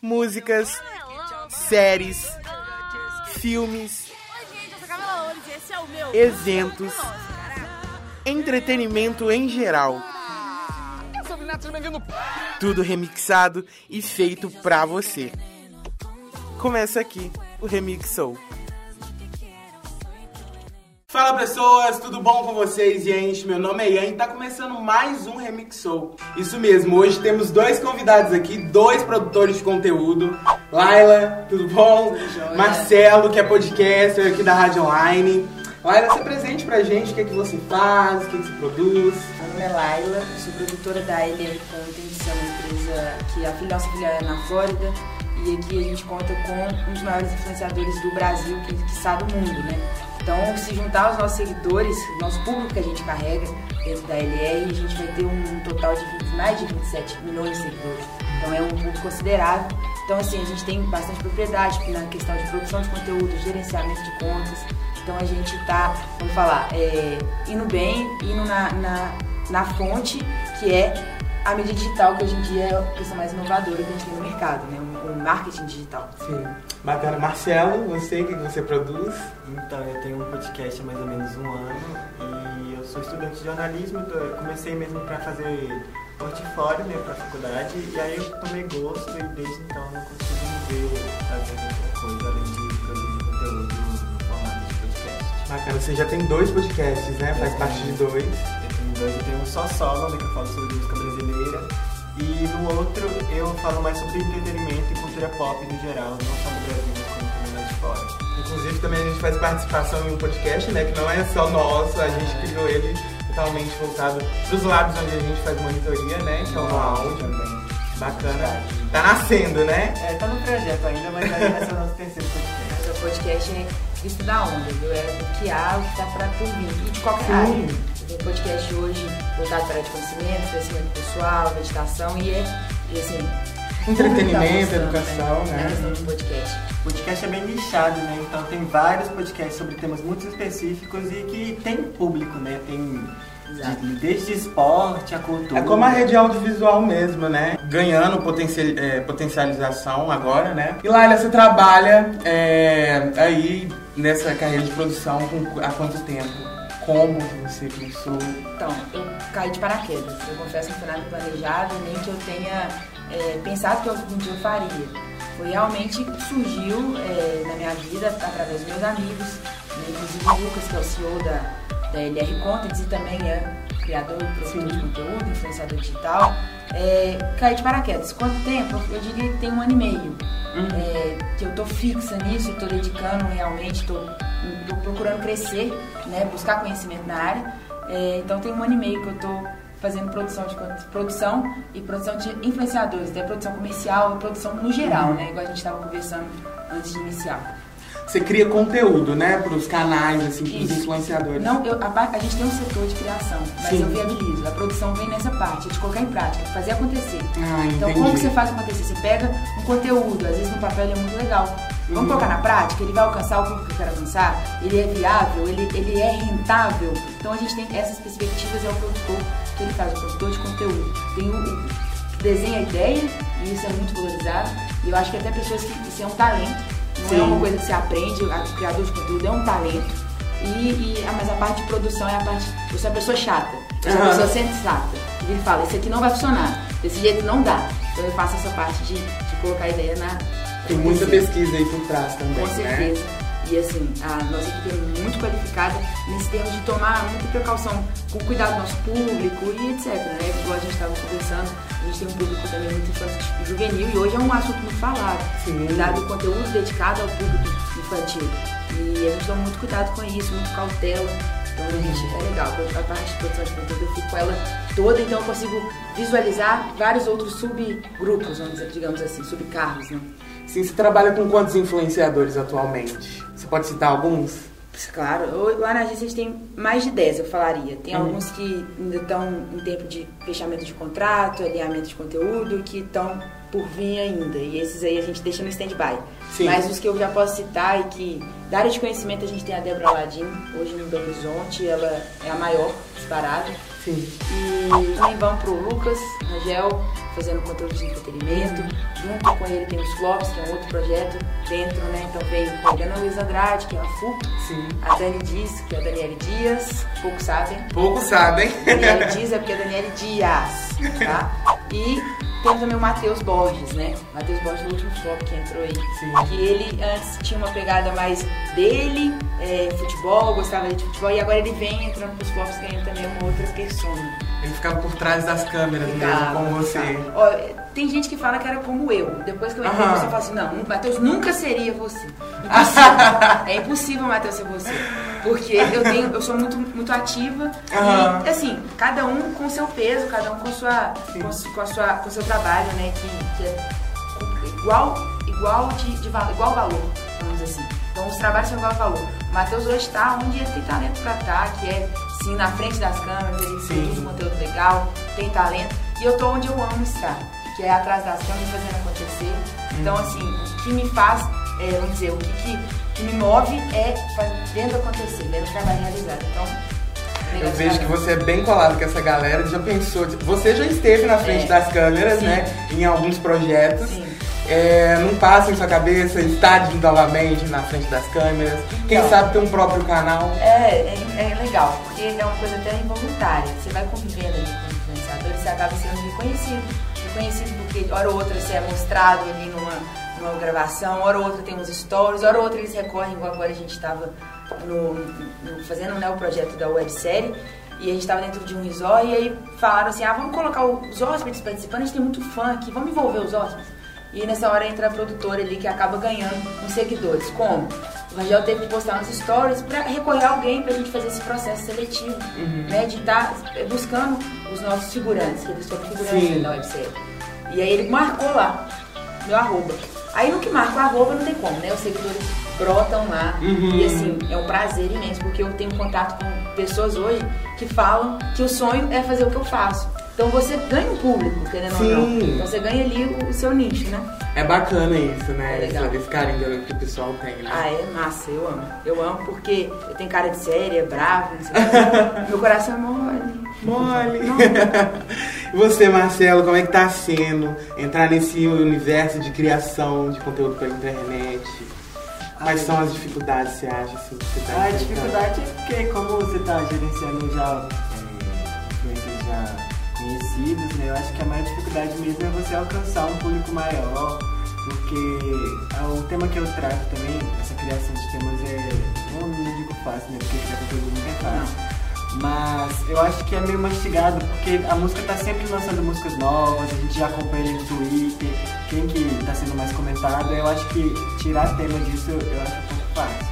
músicas, séries, filmes, eventos, entretenimento em geral. Tudo remixado e feito pra você. Começa aqui o Remixou. Fala pessoas, tudo bom com vocês, gente? Meu nome é Ian e tá começando mais um Remixou. Isso mesmo, hoje temos dois convidados aqui, dois produtores de conteúdo. Laila, tudo bom? Marcelo, que é podcaster aqui da Rádio Online. Laila, se presente pra gente, o que é que você faz, o que é que você produz. Meu nome é Laila, sou produtora da LR Content, é uma empresa que a nossa filial é na Flórida. E aqui a gente conta com um dos maiores influenciadores do Brasil, que, que está do mundo, né? Então, se juntar aos nossos seguidores, nosso público que a gente carrega dentro da LR, a gente vai ter um total de 20, mais de 27 milhões de seguidores. Então, é um público considerável. Então, assim, a gente tem bastante propriedade na questão de produção de conteúdo, gerenciamento de contas. Então, a gente está, vamos falar, é, indo bem, indo na, na, na fonte, que é a mídia digital, que hoje em dia é a questão mais inovadora que a gente tem no mercado, né? O, marketing digital. Sim. Bacana. Marcelo, você, o que você produz? Então, eu tenho um podcast há mais ou menos um ano e eu sou estudante de jornalismo, eu comecei mesmo para fazer portfólio né, para a faculdade e aí eu tomei gosto e desde então não consigo me ver fazendo outra coisa além de produzir conteúdo no formato de podcast. Bacana, você já tem dois podcasts, né? Faz parte de dois. Eu tenho dois, eu tenho um só solo, né, que eu falo sobre música brasileira e no outro eu falo mais sobre entretenimento e cultura pop no geral, não só no Brasil, mas como também lá de fora. Inclusive também a gente faz participação em um podcast, né? Que não é só nosso, a gente criou ele totalmente voltado para os lados onde a gente faz monitoria, né? Que é o áudio. também. Bacana. Tá nascendo, né? É, tá no projeto ainda, mas aí vai ser o nosso terceiro podcast. Mas o podcast é visto da onda, viu? É o que há, o que tá pra por vir. E de qualquer Sim. área. Tem podcast hoje voltado para a área de conhecimento, crescimento pessoal, meditação e é, e assim... Entretenimento, educação, né? Na questão de podcast. O podcast é bem nichado, né? Então tem vários podcasts sobre temas muito específicos e que tem público, né? Tem Exato. de- desde esporte a cultura. É como a rede audiovisual mesmo, né? Ganhando potencial- é, potencialização agora, né? E Laila, você trabalha é, aí nessa carreira de produção com- há quanto tempo? Como você começou? Então, eu caí de paraquedas. Eu confesso que não foi nada planejado, nem que eu tenha é, pensado que algum dia eu faria. Foi realmente surgiu é, na minha vida através dos meus amigos, né, inclusive o Lucas, que é o CEO da, da LR Contents e também é criador e produtor de conteúdo, influenciador digital. É, caí de paraquedas. Quanto tempo? Eu diria que tem um ano e meio. É, que eu tô fixa nisso, tô dedicando realmente, tô procurando crescer, né, buscar conhecimento na área. É, então tem um ano e meio que eu tô fazendo produção de produção e produção de influenciadores, até produção comercial e produção no geral, né, igual a gente estava conversando antes de iniciar. Você cria conteúdo, né? Pros canais, assim, pros Isso. influenciadores. Não, eu, a, a gente tem um setor de criação, mas Sim. eu viabilizo. A produção vem nessa parte, é de colocar em prática, de fazer acontecer. Ah, Então, entendi. como que você faz acontecer? Você pega um conteúdo, às vezes no papel ele é muito legal. Vamos colocar na prática? Ele vai alcançar o público que eu quero alcançar? Ele é viável? Ele, ele é rentável? Então, a gente tem essas perspectivas, é o produtor que ele faz, o produtor de conteúdo. Tem o, o que desenha a ideia, e isso é muito valorizado. E eu acho que até pessoas que isso é um talento, não Sim. é uma coisa que você aprende, o criador de conteúdo é um talento. E, e- ah, mas a parte de produção é a parte. Eu sou a pessoa chata, eu sou a pessoa sensata. E ele fala, isso aqui não vai funcionar, desse jeito não dá. Então eu faço essa parte de, de colocar a ideia na. Tem muita acontecer. pesquisa aí por trás também, Com né? certeza. E assim, a nossa equipe é muito qualificada nesse termo de tomar muita precaução com o cuidado do nosso público e etc. Né? Igual a gente estava conversando, a gente tem um público também muito infantil, juvenil e hoje é um assunto muito falado. Sim. Dado o conteúdo dedicado ao público infantil. E a gente toma muito cuidado com isso, muito cautela. Então a gente é legal, a parte de produção de conteúdo eu fico com ela toda, então eu consigo visualizar vários outros subgrupos, digamos assim, subcargos, né? Sim, você trabalha com quantos influenciadores atualmente? Você pode citar alguns? Claro, lá na agência a gente tem mais de 10, eu falaria. Tem Uhum. alguns que ainda estão em tempo de fechamento de contrato, alinhamento de conteúdo, que estão por vir ainda. E esses aí a gente deixa no stand-by. Mas os que eu já posso citar e que, da área de conhecimento, a gente tem a Débora Aladim, hoje no Belo Horizonte, ela é a maior disparada. Sim. E também vamos pro Lucas Rangel, fazendo conteúdo de entretenimento. Junto com ele tem os Flops, que é um outro projeto dentro, né? Então veio com a Ana Luiz Andrade, que é a FUP, Sim. a Dani Dias, que é a Daniele Dias, poucos sabem. Poucos sabem. Daniele Dias é porque é Daniele Dias, tá? E temos também o Matheus Borges, né? Matheus Borges, o último flop que entrou aí. Sim. Que ele antes tinha uma pegada mais dele, é, futebol, gostava de futebol, e agora ele vem entrando pros flops ganhando também uma outra persona. Ele ficava por trás das câmeras mesmo, Ficava, como você. Ó, tem gente que fala que era como eu. Depois que eu entrei, Aham. você fala assim, não, o Matheus nunca seria você. Impossível. é impossível o Matheus ser você. Porque eu tenho, eu sou muito, muito ativa e assim, cada um com seu peso, cada um com sua, com, com a sua, com seu trabalho, né? Que, que é igual, igual de, de igual valor, vamos dizer assim. Então os trabalhos são igual valor. O Matheus hoje está onde ele tem talento pra estar, que é sim na frente das câmeras, ele produz um conteúdo legal, tem talento. E eu tô onde eu amo estar, que é atrás das câmeras fazendo acontecer. Então assim, o que me faz, é, vamos dizer, o que, que, que me move é vendo acontecer, vendo o trabalho realizado. Então, Eu vejo que você é bem colado com essa galera. Já pensou? Você já esteve na frente É. das câmeras, Sim. né? Em alguns projetos. Sim. É, não passa em sua cabeça estar novamente na frente das câmeras. Quem sabe ter um próprio canal. É, é, é legal, porque é uma coisa até involuntária. Você vai convivendo ali com o influenciador e você acaba sendo reconhecido. Reconhecido porque, hora ou outra, você é mostrado ali numa, numa gravação, hora ou outra tem uns stories, hora ou outra eles recorrem, igual agora a gente estava no, no- fazendo né, o projeto da websérie. E a gente estava dentro de um resort e aí falaram assim, ah, vamos colocar os hóspedes participando, a gente tem muito fã aqui, vamos envolver os hóspedes. E nessa hora entra a produtora ali que acaba ganhando uns seguidores. Como? O Rangel teve que postar nos stories pra recorrer a alguém pra gente fazer esse processo seletivo, né? De estar buscando os nossos figurantes, que eles foram figurantes Sim. da websérie. E aí ele marcou lá, meu arroba. Aí no que marca o arroba não tem como, né? Os seguidores brotam lá. Uhum. E assim, é um prazer imenso, porque eu tenho contato com pessoas hoje que falam que o sonho é fazer o que eu faço. Então você ganha um público, querendo ou não. Sim. Então você ganha ali o, o seu nicho, né? É bacana isso, né? É legal. Esse, esse carinho que o pessoal tem, né? Ah, é massa, eu amo. Eu amo porque eu tenho cara de séria, brava, não sei o que. Meu coração é mole. Mole! e você, Marcelo, como é que tá sendo entrar nesse universo de criação de conteúdo pela internet? Quais Ai, são as dificuldades, você acha? Se você tá A dificuldade é porque como você está gerenciando já é, influencers já conhecidos, né? Eu acho que a maior dificuldade mesmo é você alcançar um público maior, porque é, o tema que eu trato também, essa criação de temas é. Não, não digo fácil, né? Porque criar conteúdo nunca é fácil. Mas eu acho que é meio mastigado, porque a música tá sempre lançando músicas novas, a gente já acompanha no Twitter, quem que tá sendo mais comentado, eu acho que tirar tema disso eu, eu acho um pouco fácil.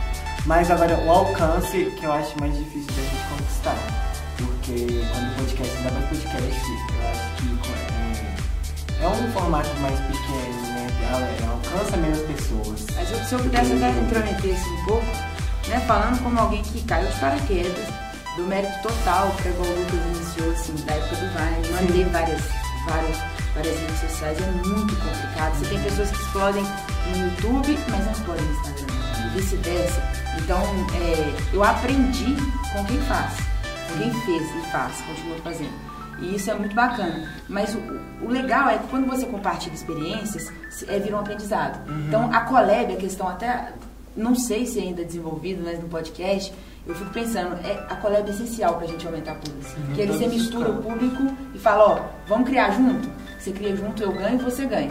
Mas agora o alcance que eu acho mais difícil da gente conquistar. Porque quando o podcast, ainda mais podcast, eu acho que é, é um formato mais pequeno, né? Ela alcança menos pessoas. Mas eu, se eu pudesse até intrometer isso um pouco, né? Falando como alguém que caiu de paraquedas, do mérito total, que igual o Lucas iniciou, assim, da época do Vine, manter várias, várias, várias redes sociais é muito complicado. Você tem pessoas que explodem no YouTube, mas não explodem no Instagram. E vice-versa. Então, é, eu aprendi com quem faz. Quem fez e faz, continua fazendo. E isso é muito bacana. Mas o, o legal é que quando você compartilha experiências, é, vira um aprendizado. Então, a Collab, a questão até, não sei se é ainda desenvolvido, mas no podcast, eu fico pensando, é, a Collab é essencial pra gente aumentar a público. que aí você todos os mistura o público e fala, ó, vamos criar junto? Você cria junto, eu ganho e você ganha.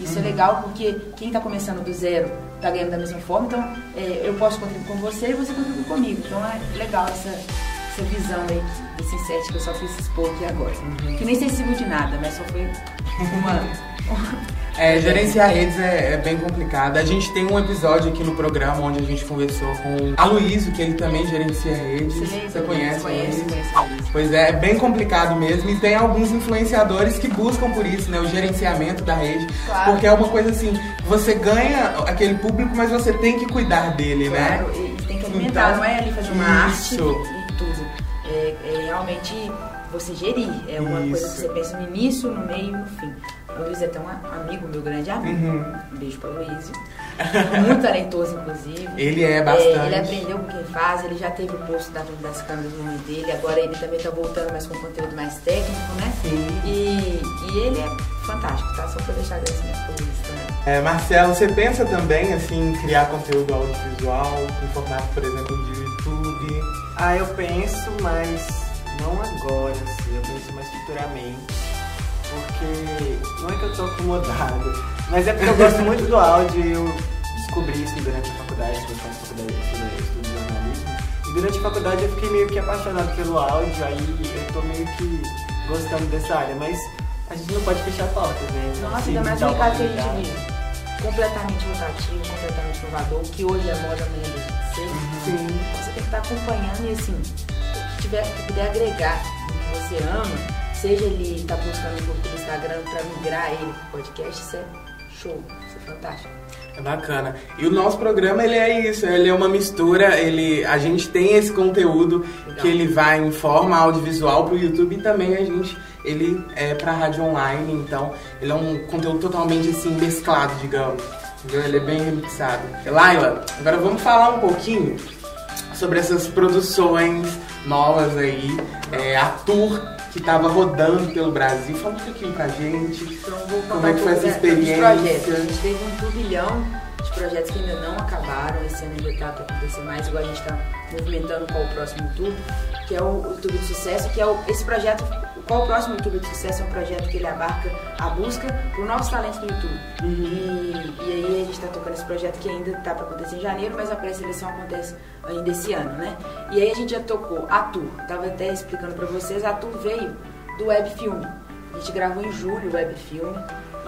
Isso Uhum. é legal porque quem está começando do zero está ganhando da mesma forma, então é, eu posso contribuir com você e você contribui comigo. Então é legal essa, essa visão aí desse inset que eu só fiz expor aqui agora. Uhum. Que nem sei se de nada, mas só foi uma. É, gerenciar redes é, é bem complicado. A gente tem um episódio aqui no programa onde a gente conversou com a Luísio, que ele também gerencia redes. Você conhece? Conheço, conheço, conheço. Pois é, é bem complicado mesmo. E tem alguns influenciadores que buscam por isso, né? O gerenciamento da rede. Claro. Porque é uma coisa assim, você ganha aquele público, mas você tem que cuidar dele, né? Claro, e, tem que alimentar, Então, não é ali fazer uma isso. arte realmente você gerir. É uma Isso. coisa que você pensa no início, no meio e no fim. O Luiz é até um amigo, meu grande amigo. Uhum. Um beijo pra Luiz. Muito talentoso, inclusive. Ele é bastante. É, ele aprendeu com quem faz, ele já teve o posto da Turma das Câmeras no nome dele, agora ele também tá voltando mais com conteúdo mais técnico, né? Sim. E, e ele é fantástico, tá? Só pra deixar agradecimento pro Luiz também. É, Marcelo, você pensa também assim, em criar conteúdo audiovisual em formato, por exemplo, de YouTube? Ah, eu penso, mas não agora, assim, eu penso mais futuramente. Porque não é que eu tô acomodado, mas é porque eu gosto muito do áudio e eu descobri isso durante a faculdade, eu faço faculdade de estudo de jornalismo. E durante a faculdade eu fiquei meio que apaixonado pelo áudio, aí eu tô meio que gostando dessa área, mas a gente não pode fechar portas, né? Então, Nossa, se ainda mais oportunidade- gente vive. Completamente rotativo, completamente inovador, que hoje é moda deixa de ser. Sim. Você tem que estar acompanhando e assim, tiver que puder agregar o que você ama, seja ele estar buscando um pouco do Instagram para migrar ele pro podcast, isso é show, isso é fantástico. É bacana. E o nosso programa, ele é isso, ele é uma mistura, ele, a gente tem esse conteúdo Legal. que ele vai em forma audiovisual pro YouTube e também a gente, ele é pra rádio online, então ele é um conteúdo totalmente assim, mesclado, digamos. Entendeu? Ele é bem remixado. Laila, agora vamos falar um pouquinho sobre essas produções novas aí, é, a tour que tava rodando pelo Brasil. Fala um pouquinho pra gente. Então vou Como é que foi essa experiência? A gente teve um turbilhão de projetos que ainda não acabaram, esse ano ainda tá para acontecer mais, igual a gente está movimentando qual o próximo tour, que é o, o YouTube de Sucesso, que é o, esse projeto, qual o próximo YouTube de Sucesso é um projeto que ele abarca a busca por novos talentos do YouTube. E, e aí a gente está tocando esse projeto que ainda está para acontecer em janeiro, mas a pré-seleção acontece ainda esse ano, né? E aí a gente já tocou a tour, tava até explicando para vocês, a tour veio do web filme. A gente gravou em julho o web filme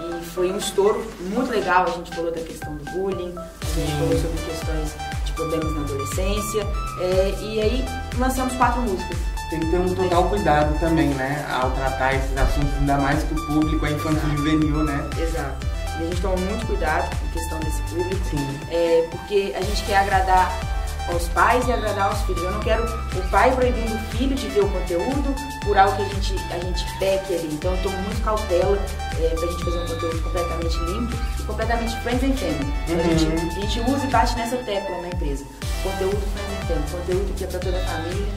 e foi um estouro muito legal. A gente falou da questão do bullying, a gente falou sobre questões de problemas na adolescência é, e aí lançamos quatro músicas. Tem que ter um total cuidado também, né? Ao tratar esses assuntos, ainda mais que o público é infantil juvenil, né? Exato. E a gente toma muito cuidado com a questão desse público. Sim. É, porque a gente quer agradar aos pais e agradar aos filhos. Eu não quero o pai proibindo o filho de ver o conteúdo por algo que a gente, a gente peque ali. Então eu tomo muito cautela é, pra gente fazer um conteúdo completamente limpo e completamente friends and family. A, Uhum. gente, a gente usa e bate nessa tecla na empresa. Conteúdo friends and family, conteúdo que é pra toda a família,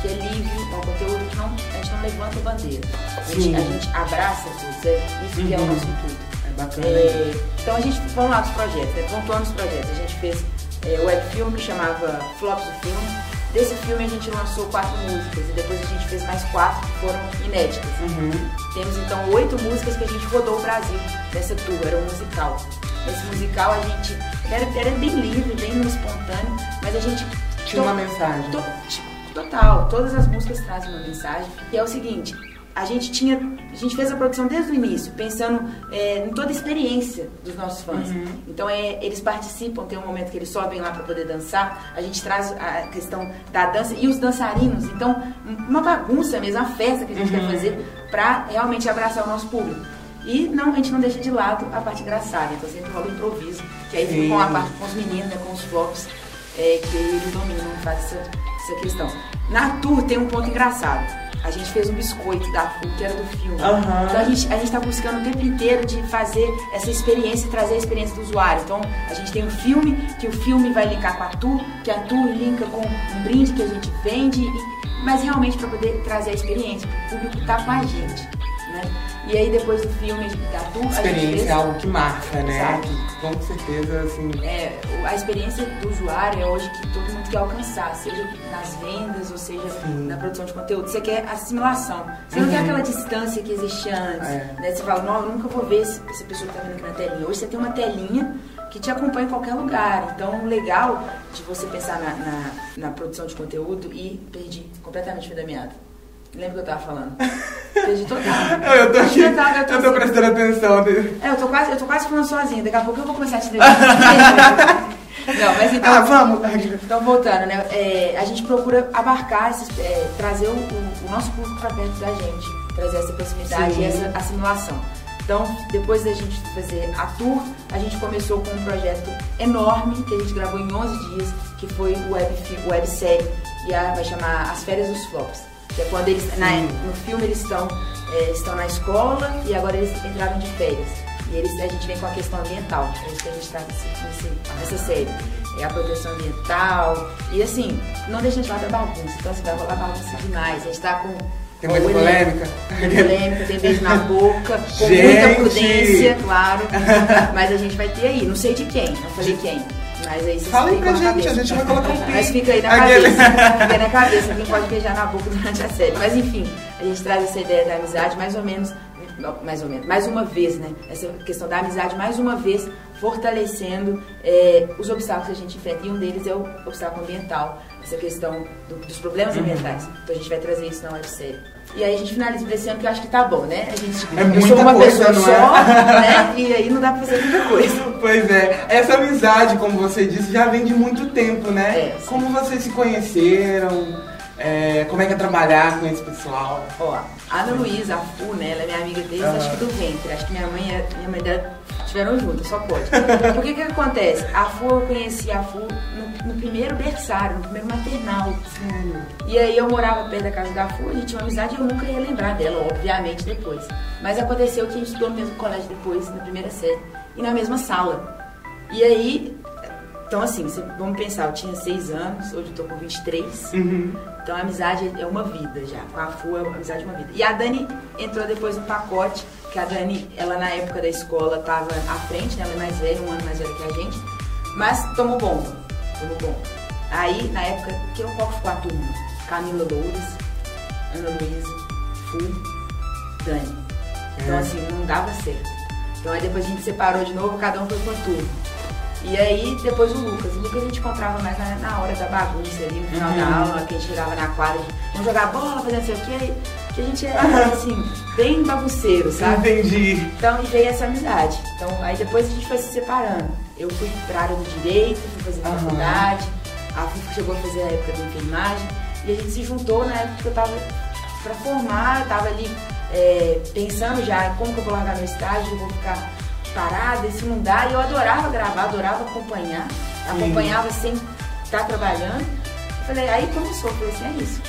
que é livre, é um conteúdo que não, a gente não levanta bandeira. A gente, a gente abraça tudo, é isso que é o Uhum. nosso intuito. É bacana. É, então a gente, vamos lá dos projetos, né? pontuando os projetos. A gente fez é, o web filme, chamava Flops do Filme. Desse filme a gente lançou quatro músicas e depois a gente fez mais quatro que foram inéditas. Uhum. Temos então oito músicas que a gente rodou o Brasil nessa tour, era um musical. Nesse musical a gente era, era bem livre, bem espontâneo, mas a gente Tinha uma mensagem. to- tipo, total, todas as músicas trazem uma mensagem. E é o seguinte, a gente tinha, a gente fez a produção desde o início, pensando é, em toda a experiência dos nossos fãs. Então é, eles participam, tem um momento que eles sobem lá para poder dançar. A gente traz a questão da dança e os dançarinos. Então uma bagunça mesmo, uma festa que a gente quer fazer para realmente abraçar o nosso público. E não, a gente não deixa de lado a parte engraçada, então sempre rola o improviso, que aí fica com a parte com os meninos, né, com os flops, é, que eles dominam, fazem essa, essa questão. Na tour tem um ponto engraçado. A gente fez um biscoito da tour, que era do filme. Aham. Então a gente, a gente tá buscando o tempo inteiro de fazer essa experiência e trazer a experiência do usuário. Então a gente tem um filme, que o filme vai linkar com a tour, que a tour linka com um brinde que a gente vende, e- mas realmente para poder trazer a experiência, o público tá com a gente. E aí depois do filme da Experiência é algo que marca, né? Exato. Com certeza, assim. É, a experiência do usuário é hoje que todo mundo quer alcançar, seja nas vendas ou seja Sim. na produção de conteúdo. Você quer assimilação. Você não quer Uhum. aquela distância que existia antes. É. Né? Você fala, não, eu nunca vou ver essa pessoa que tá vendo aqui na telinha. Hoje você tem uma telinha que te acompanha em qualquer lugar. Então, o legal de você pensar na, na, na produção de conteúdo e perdi completamente o da meada. Lembra que eu tava falando? Perdi total. Eu, eu tô aqui, Perdi total, eu tô assim, prestando atenção. é, eu tô quase, eu tô quase falando sozinha. Daqui a pouco eu vou começar a te entrevistar. Não, mas então. Ah, vamos! Então, voltando, né? é, a gente procura abarcar, esses, é, trazer o, o- o nosso público para perto da gente, trazer essa proximidade Sim. e essa assimilação. Então, depois da gente fazer a tour, a gente começou com um projeto enorme que a gente gravou em 11 dias, que foi o web, websérie, e a, vai chamar As Férias dos Flops. Que é quando eles, na- no filme, eles estão é, estão na escola e agora eles entraram de férias. E eles, a gente vem com a questão ambiental, é isso que a gente está nessa série. É a proteção ambiental. E assim, não deixa de lado a bagunça. Então assim, vai rolar bagunça demais. A gente está com tem muita polêmica. Tem polêmica, tem beijo na boca, com gente. muita prudência, claro. Mas a gente vai ter aí, não sei de quem, não falei quem. Mas aí vocês Fala aí pra gente, a gente vai colocar um Mas fica aí na cabeça, fica aí na cabeça, quem pode beijar na boca durante a série. Mas enfim, a gente traz essa ideia da amizade mais ou menos mais ou menos, mais uma vez, né? Essa questão da amizade, mais uma vez, fortalecendo é, os obstáculos que a gente enfrenta. E um deles é o obstáculo ambiental, essa questão do, dos problemas uhum. ambientais. Então a gente vai trazer isso na websérie. E aí a gente finaliza desse ano que eu acho que tá bom, né? A gente, é eu sou uma coisa, pessoa só, é? né? E aí não dá pra fazer muita coisa. Pois é. Essa amizade, como você disse, já vem de muito tempo, né? É, como vocês se conheceram? É, como é que é trabalhar com esse pessoal? Ó, a Ana Luísa, a Fu, né? Ela é minha amiga desde acho que do ventre. Acho que minha mãe e minha mãe dela estiveram juntas, só pode. Por que que acontece? A Fu, eu conheci a Fu no, no primeiro berçário, no primeiro maternal. Sim. E aí eu morava perto da casa da Fu, a gente tinha uma amizade e eu nunca ia lembrar dela, obviamente, depois. Mas aconteceu que a gente estudou no mesmo colégio depois, na primeira série, e na mesma sala. E aí, então assim, vamos pensar, eu tinha 6 anos, hoje eu tô com 23. Uhum. Então a amizade é uma vida já. Com a FU, a amizade é uma vida. E a Dani entrou depois no pacote, que a Dani, ela na época da escola estava à frente, né? Ela é mais velha, um ano mais velha que a gente. Mas tomou bomba. Tomou bomba. Aí, na época, que qual ficou a turma? Camila Loures, Ana Luísa, Fu, Dani. Então, é. assim, não dava certo. Então, aí depois a gente separou de novo, cada um foi pra turma. E aí, depois o Lucas. O Lucas a gente encontrava mais na, na hora da bagunça ali, no final uhum. da aula, que a gente chegava na quadra, vamos jogar bola, fazer não sei o quê. Que a gente era, assim, bem bagunceiro, sabe? Entendi. Então, veio essa amizade. Então, aí depois a gente foi se separando. Eu fui pra área do direito, fui fazer uhum. faculdade. A FIF chegou a fazer a época da enfermagem. E a gente se juntou na época que eu tava pra formar, eu tava ali é, pensando já como que eu vou largar meu estágio, vou ficar parada, não dá. E eu adorava gravar, adorava acompanhar. Acompanhava sem estar trabalhando. Eu falei, aí começou, eu falei assim, é isso.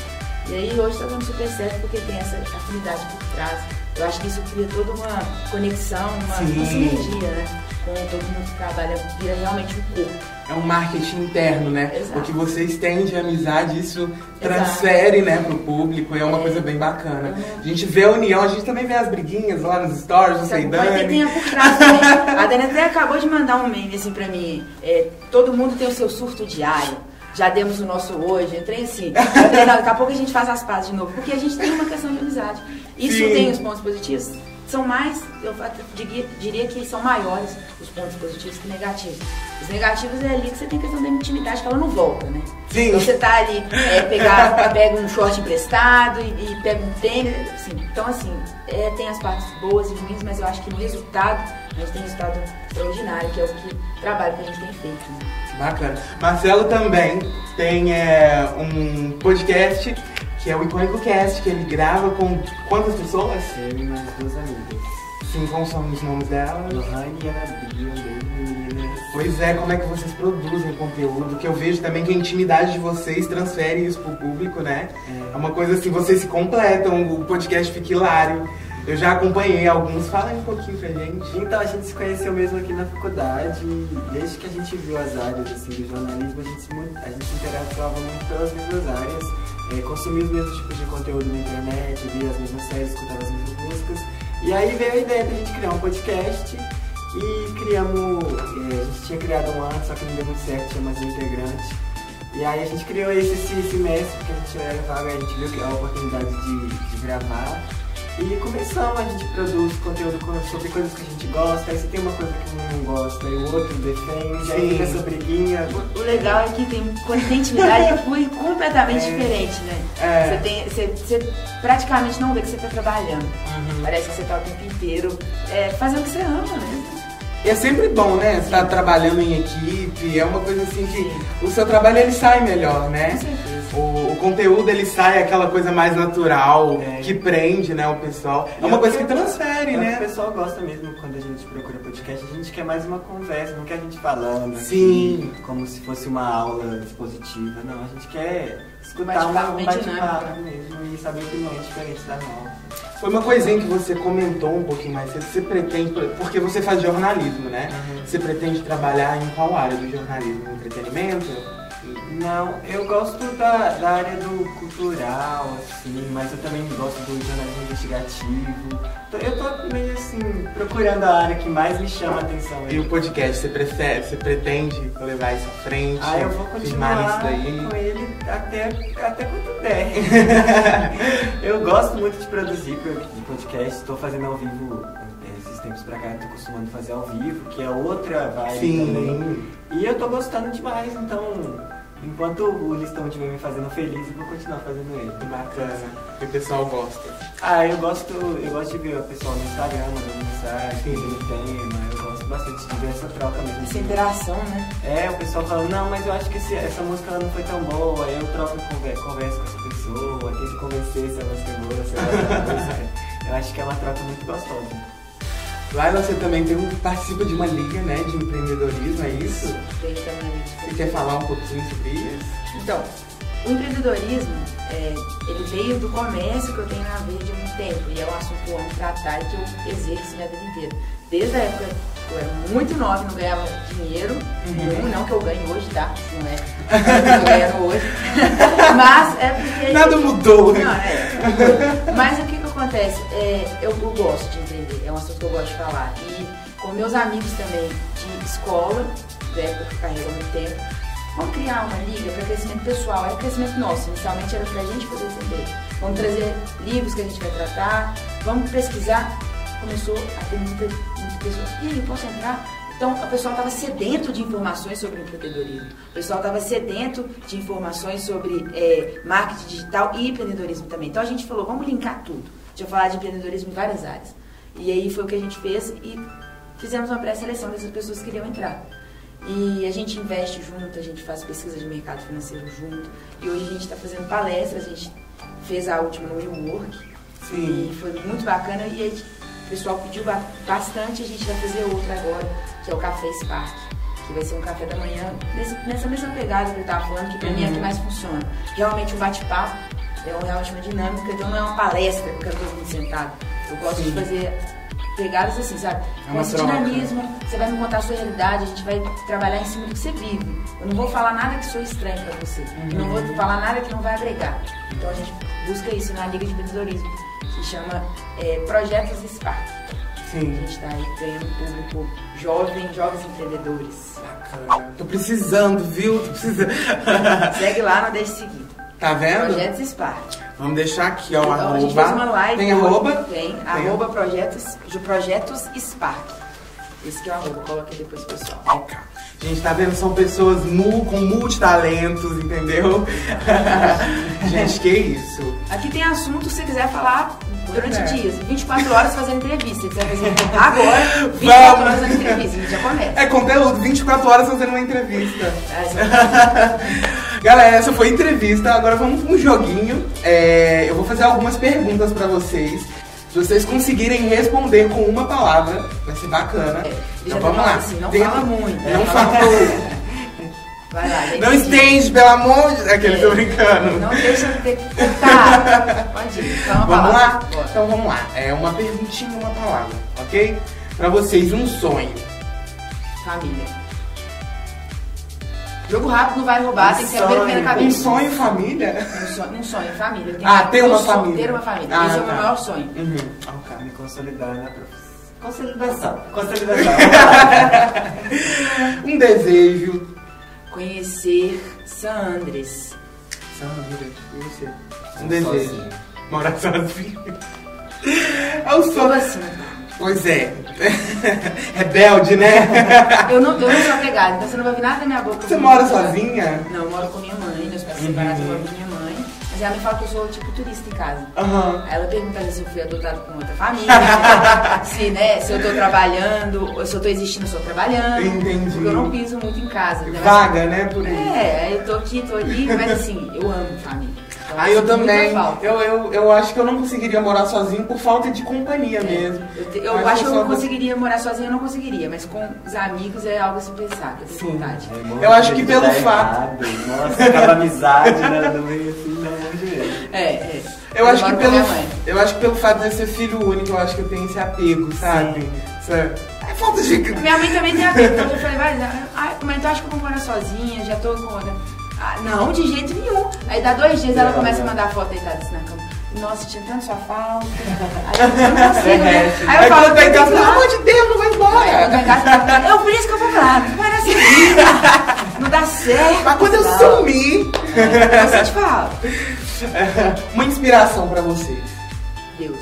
E aí hoje está dando super certo porque tem essa afinidade por trás. Eu acho que isso cria toda uma conexão, uma, uma sinergia, né? Com todo mundo que trabalha, vira realmente um corpo é um marketing interno, né? Exato. O que vocês têm de amizade, isso transfere, Exato. né, pro público, e é uma é. coisa bem bacana. Uhum. A gente vê a união, a gente também vê as briguinhas lá nos stories, você Dani. Tem por trás também. A Dani até acabou de mandar um meme assim pra mim. É, todo mundo tem o seu surto diário. Já demos o nosso hoje, entrei assim. Daqui a pouco a gente faz as pazes de novo, porque a gente tem uma questão de amizade. Isso Sim. tem os pontos positivos? São mais, eu diria, diria, que são maiores os pontos positivos que negativos. Os negativos é ali que você tem questão da intimidade, que ela não volta, né? Sim. Então você tá ali, é, pegar, pega um short emprestado e, e pega um tênis, assim. Então, assim, é, tem as partes boas e ruins, mas eu acho que no resultado, a gente tem um resultado extraordinário, que é o que, trabalho que a gente tem feito. Né? Bacana. Marcelo também tem é, um podcast que é o Icônico Cast, que ele grava com quantas pessoas? Eu e mais duas amigas. Sim, quais são os nomes delas? Lohane e Ana Bia, meninas. Pois é, como é que vocês produzem conteúdo? Que eu vejo também que a intimidade de vocês transfere isso pro público, né? É, é uma coisa assim, vocês se completam, o podcast fica hilário. Eu já acompanhei alguns, fala aí um pouquinho pra gente. Então, a gente se conheceu mesmo aqui na faculdade, desde que a gente viu as áreas assim, do jornalismo, a gente, a gente se interagava muito pelas mesmas áreas é, consumir os mesmos tipos de conteúdo na internet, via as mesmas séries, escutar as mesmas músicas. E aí veio a ideia de a gente criar um podcast e criamos. É, a gente tinha criado um ano, só que não deu muito certo, tinha mais um integrante. E aí a gente criou esse, esse semestre, porque a gente era vaga, a gente viu que é a oportunidade de, de gravar. E começamos, a gente produz conteúdo sobre coisas que a gente gosta, aí você tem uma coisa que não gosta e o outro defende, Sim. aí fica essa briguinha. O, o, legal é que tem, quando tem intimidade flui completamente é. diferente, né? É. Você, tem, você, você, praticamente não vê que você está trabalhando. Uhum. Parece que você está o tempo inteiro é, fazendo o que você ama, né? E é sempre bom, né? Estar tá trabalhando em equipe, é uma coisa assim que o seu trabalho ele sai melhor, né? Com certeza. Conteúdo ele sai aquela coisa mais natural, É. que prende, né, o pessoal. É E uma coisa que que- transfere, É que né? O pessoal gosta mesmo quando a gente procura podcast, a gente quer mais uma conversa, não quer a gente falando aqui Sim. como se fosse uma aula expositiva, não, a gente quer escutar bate-papo um bate-papo mesmo e saber opiniões diferentes da nossa. Foi uma coisinha que você comentou um pouquinho mais cedo. Você pretende, porque você faz jornalismo, né? Uhum. Você pretende trabalhar em qual área do jornalismo? Entretenimento? Não, eu gosto da, da área do cultural, assim, mas eu também gosto do jornalismo investigativo. Então, Eu tô meio assim, procurando a área que mais me chama a atenção. E o podcast, você, prefere, você pretende levar isso à frente? Ah, eu vou continuar com ele até, até quando der. eu gosto muito de produzir pro- podcast, estou fazendo ao vivo eh, esses tempos pra cá, tô costumando fazer ao vivo, que é outra vibe também. Sim. E eu tô gostando demais, então enquanto o listão estiver me fazendo feliz, eu vou continuar fazendo ele. Bacana. Que o pessoal gosta. Ah, eu gosto, eu gosto de ver o pessoal no Instagram mandando mensagem, pedindo tema, eu gosto bastante de ver essa troca mesmo. Essa interação, né? É, o pessoal falando, não, mas eu acho que esse- essa música ela não foi tão boa, aí eu troco e converso, converso com essa pessoa, tento convencer se a música é boa, se ela gosta da música. Eu acho que é uma troca muito gostosa. Laila, você também tem participa de uma liga, né, de empreendedorismo, é isso? Você quer falar um pouquinho sobre isso? Então, o empreendedorismo, é, ele veio do comércio que eu tenho na Verde há muito tempo. E é um assunto que eu amo tratar e que eu exerço minha vida inteira. Desde a época que eu era muito nova e não ganhava dinheiro. Não, não que eu ganhe hoje, tá? Não é eu ganhando hoje. Mas é porque... Nada gente- mudou, né? Não, é. Mas o que que acontece? É, eu, eu gosto de um assunto que eu gosto de falar. E com meus amigos também de escola, da época que eu carrego muito tempo, vamos criar uma liga para crescimento pessoal, é crescimento nosso. Inicialmente era pra gente poder entender. Vamos trazer livros que a gente vai tratar, vamos pesquisar. Começou a ter muita, muitas pessoas. E aí, eu posso entrar? Então, o pessoal estava sedento de informações sobre empreendedorismo. O pessoal estava sedento de informações sobre é, marketing digital e empreendedorismo também. Então, a gente falou, vamos linkar tudo. A gente vai falar de empreendedorismo em várias áreas. E aí foi o que a gente fez e fizemos uma pré-seleção dessas pessoas que queriam entrar. E a gente investe junto, a gente faz pesquisa de mercado financeiro junto. E hoje a gente está fazendo palestras, a gente fez a última no WeWork. Sim. E foi muito bacana e o pessoal pediu ba- bastante, a gente vai fazer outra agora, que é o Café Spark. Que vai ser um café da manhã, nesse- nessa mesma pegada que eu estava falando, que pra mim é a que mais funciona. Realmente um bate-papo, é realmente uma dinâmica, então não é uma palestra que eu todo mundo sentado. Eu gosto Sim. de fazer pegadas assim, sabe? É Com esse troca. dinamismo, você vai me contar a sua realidade, a gente vai trabalhar em cima do que você vive. Eu não vou falar nada que sou estranho pra você. Eu não vou falar nada que não vai agregar. Então a gente busca isso na Liga de Empreendedorismo, que chama é, Projetos Spark. A Sim. gente está aí ganhando público jovem, jovens empreendedores. Bacana. Tô precisando, viu? Tô precisando. Segue lá, não deixe de seguir. tá vendo? Projetos Spark. Vamos deixar aqui, ó, Então, a gente fez uma arroba. live. Tem arroba? Tem, arroba projetos, de projetos Spark. Esse que é o arroba, coloquei depois pessoal. Ok. Gente, tá vendo? São pessoas mu com multitalentos, entendeu? Gente, que isso? Aqui tem assunto se você quiser falar durante é. dias. 24 horas fazendo entrevista. Se quiser fazer agora, 24 horas fazendo entrevista. A gente já começa. É conteúdo, 24 horas fazendo uma entrevista. Isso- Galera, essa foi a entrevista. Agora vamos para um joguinho. É, eu vou fazer algumas perguntas pra vocês. Se vocês conseguirem responder com uma palavra, vai ser bacana. É, então vamos lá. assim, não Dentro- fala muito. Não né? fala muito. Vai lá. gente. Não estende, pelo amor de Deus. Aquele, tô É, brincando. Não deixa de ter que cortar. Pode ir. Uma Vamos palavra. lá? Bora. Então vamos lá. É uma perguntinha, uma palavra, ok? Pra vocês, um sonho. Família. Jogo rápido não vai roubar, tem que ser a primeira Um cabeça. sonho, família? Um sonho, um sonho, família. Tem Ah, ter uma um família. Ter uma família. Ah, Esse é o tá. meu maior sonho. Uhum. Ok. Me consolidar na profissão. Consolidação. Consolidação. Um desejo. Conhecer San Andres. Sandra, e você? Um desejo. Sozinho. Morar sozinho. É o Sou sonho. assim. Pois é. Rebelde, né? Eu não, eu não sou apegada, então você não vai ver nada da minha boca. Você mora sozinha? Não, eu moro com minha mãe, meus pais separados, eu moro com minha mãe. Mas ela me fala que eu sou tipo turista em casa. Aham. Aí ela pergunta se eu fui adotado com outra família, se, né, se eu tô trabalhando, se eu tô existindo, se eu tô trabalhando. Entendi. Porque eu não piso muito em casa. né? Vaga, né? Por aí. É, eu tô aqui, tô ali, mas assim, eu amo família. Então, Ah, eu muita também. Eu, eu, eu acho que eu não conseguiria morar sozinho por falta de companhia É, mesmo. Eu, te- eu Mas acho que eu não conseguiria morar sozinha, eu não conseguiria, mas com os amigos é algo a se pensar, eu tenho Sim. vontade. É, Eu acho que pelo fato- errado. Nossa, aquela amizade né, no meio assim, pelo amor de Deus. É, é. Eu acho que pelo. Eu acho que pelo fato de eu ser filho único, eu acho que eu tenho esse apego, sabe? Essa, é falta de. Minha mãe também tem apego, então eu falei ah, mãe, tu acha que eu vou morar sozinha, já tô com... Ah, não, de jeito nenhum. Aí dá dois dias, ela começa a mandar foto deitada assim na cama. Nossa, tinha tanto sua falta. Aí eu não consigo, né? Derrete. Aí eu falo, "Eu pelo amor de Deus, não vai embora. fala, eu por isso que eu vou lá, não dar certo. Não dá certo. Mas quando eu sumir, Eu te falo. uma inspiração pra vocês. Deus.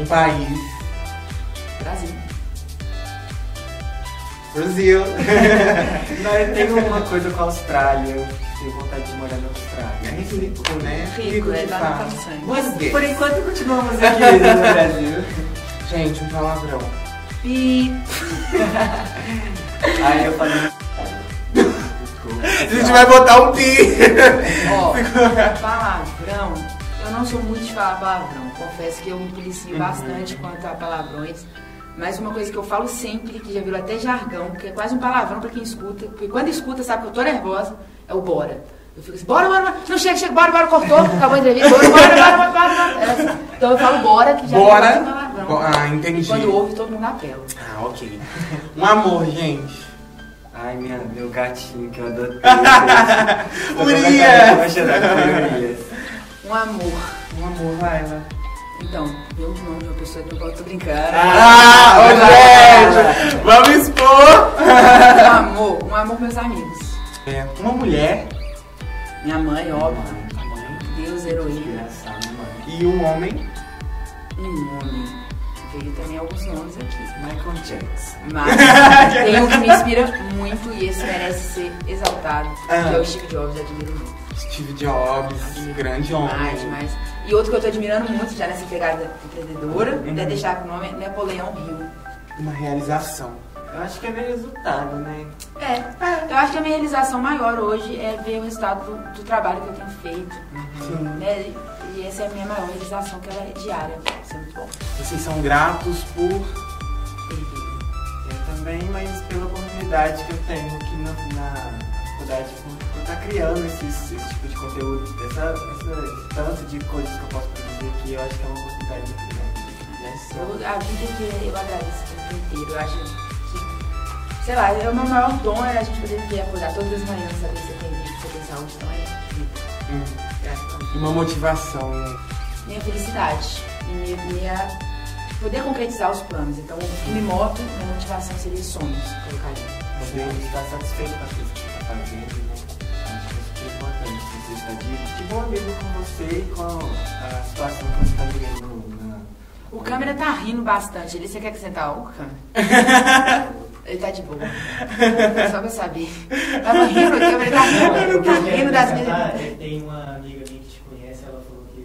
Um país. Brasil. Brasil. Não, eu tenho uma coisa com a Austrália. Tenho vontade de morar na Austrália. É rico, né? Rico, é de lá fato. no sangue. Mas Deus. Por enquanto continuamos aqui no Brasil. Gente, um palavrão. E Aí eu falei. Desculpa. A gente vai botar um pi. Ó, palavrão. Eu não sou muito de falar palavrão. Confesso que eu me policio bastante quanto a palavrões. Mas uma coisa que eu falo sempre, que já virou até jargão, que é quase um palavrão pra quem escuta, porque quando escuta sabe que eu tô nervosa, é o bora. Eu fico assim, bora, bora, bora. Não chega, chega, bora, bora, cortou, acabou a entrevista, bora, bora, bora, bora, bora, bora. É assim. Então eu falo bora, que já virou Bora. quase um palavrão. Bo- Ah, entendi. E quando ouve, todo mundo apela. Ah, ok. Um amor, gente. Ai, minha, meu gatinho que eu adotei. Urias. Vai. Um amor. Um amor, vai lá. Então, deu o nome de uma pessoa que eu tô brincando. Ah, ô gente! Vamos expor! Um amor, um amor meus amigos. É, uma mulher. Minha mãe, óbvio. A mãe. Deus, heroína. E um homem. Um homem. Veio também alguns nomes aqui. Michael Jackson. Mas tem um que me inspira muito e esse merece ser exaltado, Ah. que é o Steve Jobs, admiro muito. Steve Jobs, grande homem. Demais, demais. E outro que eu tô admirando muito já nessa pegada empreendedora, Uhum. até deixar com o nome Napoleão Hill. Uma realização. Eu acho que é meio resultado, né? É, eu acho que a minha realização maior hoje é ver o resultado do, do trabalho que eu tenho feito. Sim. Né? E essa é a minha maior realização, que ela é diária. Isso é muito bom. Vocês são gratos por. Eu também, mas pela oportunidade que eu tenho aqui na, na faculdade por, por estar criando esses- esse tipo de conteúdo, essa, esse tanto de coisas que eu posso produzir aqui, eu acho que é uma oportunidade muito grande. Né? Eu, a vida que eu agradeço o tempo inteiro. Eu acho que, sei lá, é o meu maior dom é a gente poder acordar todas as manhãs, saber se tem vida, se tem saúde. Então é vida. Hum, a uma motivação, né? Minha felicidade e minha, minha- poder concretizar os planos. Então, o que me move, minha motivação seria sonhos, colocaria. Você está satisfeito com as coisas que você está fazendo, né? Acho que é importante. Você está de, de bom amigo com você e com a situação que você está vivendo na. O câmera tá rindo bastante. Ele, você quer acrescentar algo, câmera? Ele tá de boa. Só pra saber. Tava rindo, o câmera tá rindo. Ele tá rindo das minhas. é, Tem uma amiga minha que te conhece, ela falou que.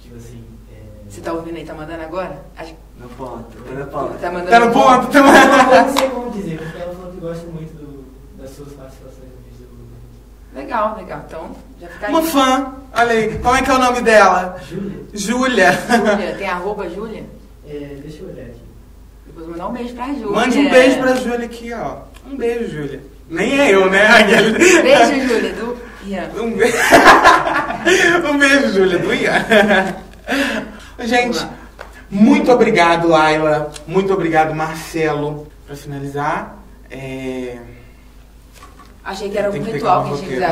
Tipo assim. É, Você tá ouvindo aí, tá mandando agora? Acho que No ponto, tá no ponto. tá mandando. Tá no ponto, tá eu não sei como dizer, porque ela falou que gosta muito do- suas participações no vídeo do Legal, legal. Então, já fica aí. Uma fã. Olha aí. Como é que é o nome dela? Júlia. Júlia. Júlia, tem arroba Júlia? É, deixa eu olhar aqui. Depois mandar um beijo pra Júlia. Mande um beijo pra Júlia aqui, ó. Um beijo, Júlia. Nem é eu, né? Aquele- Beijo, Júlia, do Ian. Um beijo. um beijo, Júlia, do Ian. Gente, muito obrigado, Laila. Muito obrigado, Marcelo. Pra finalizar, é... Achei que era um que ritual que a gente. Eu já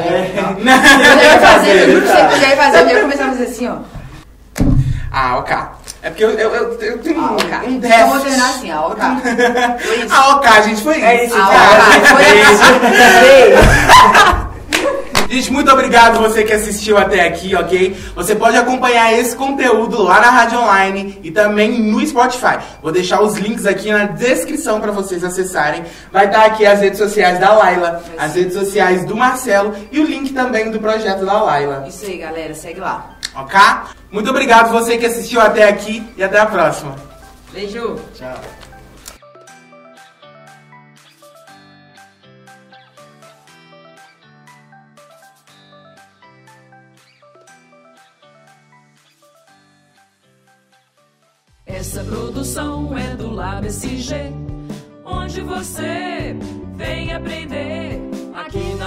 ia fazer, eu juro pra você que eu já ia fazer, eu ia começar a fazer assim, ó. Ah, ok. É porque eu, eu, eu, eu tenho Ah, um, ok. um Então déficit. vou terminar assim, ah, ok. Foi isso. Ah, ok, gente, foi É isso. isso, Ah, cara. ok. Foi assim. Gente, muito obrigado você que assistiu até aqui, ok? Você pode acompanhar esse conteúdo lá na Rádio Online e também no Spotify. Vou deixar os links aqui na descrição para vocês acessarem. Vai estar aqui as redes sociais da Laila, as redes sociais do Marcelo e o link também do projeto da Laila, Isso aí, galera, segue lá. ok? Muito obrigado você que assistiu até aqui e até a próxima. Beijo. Tchau. Essa produção é do Lab SG, onde você vem aprender aqui no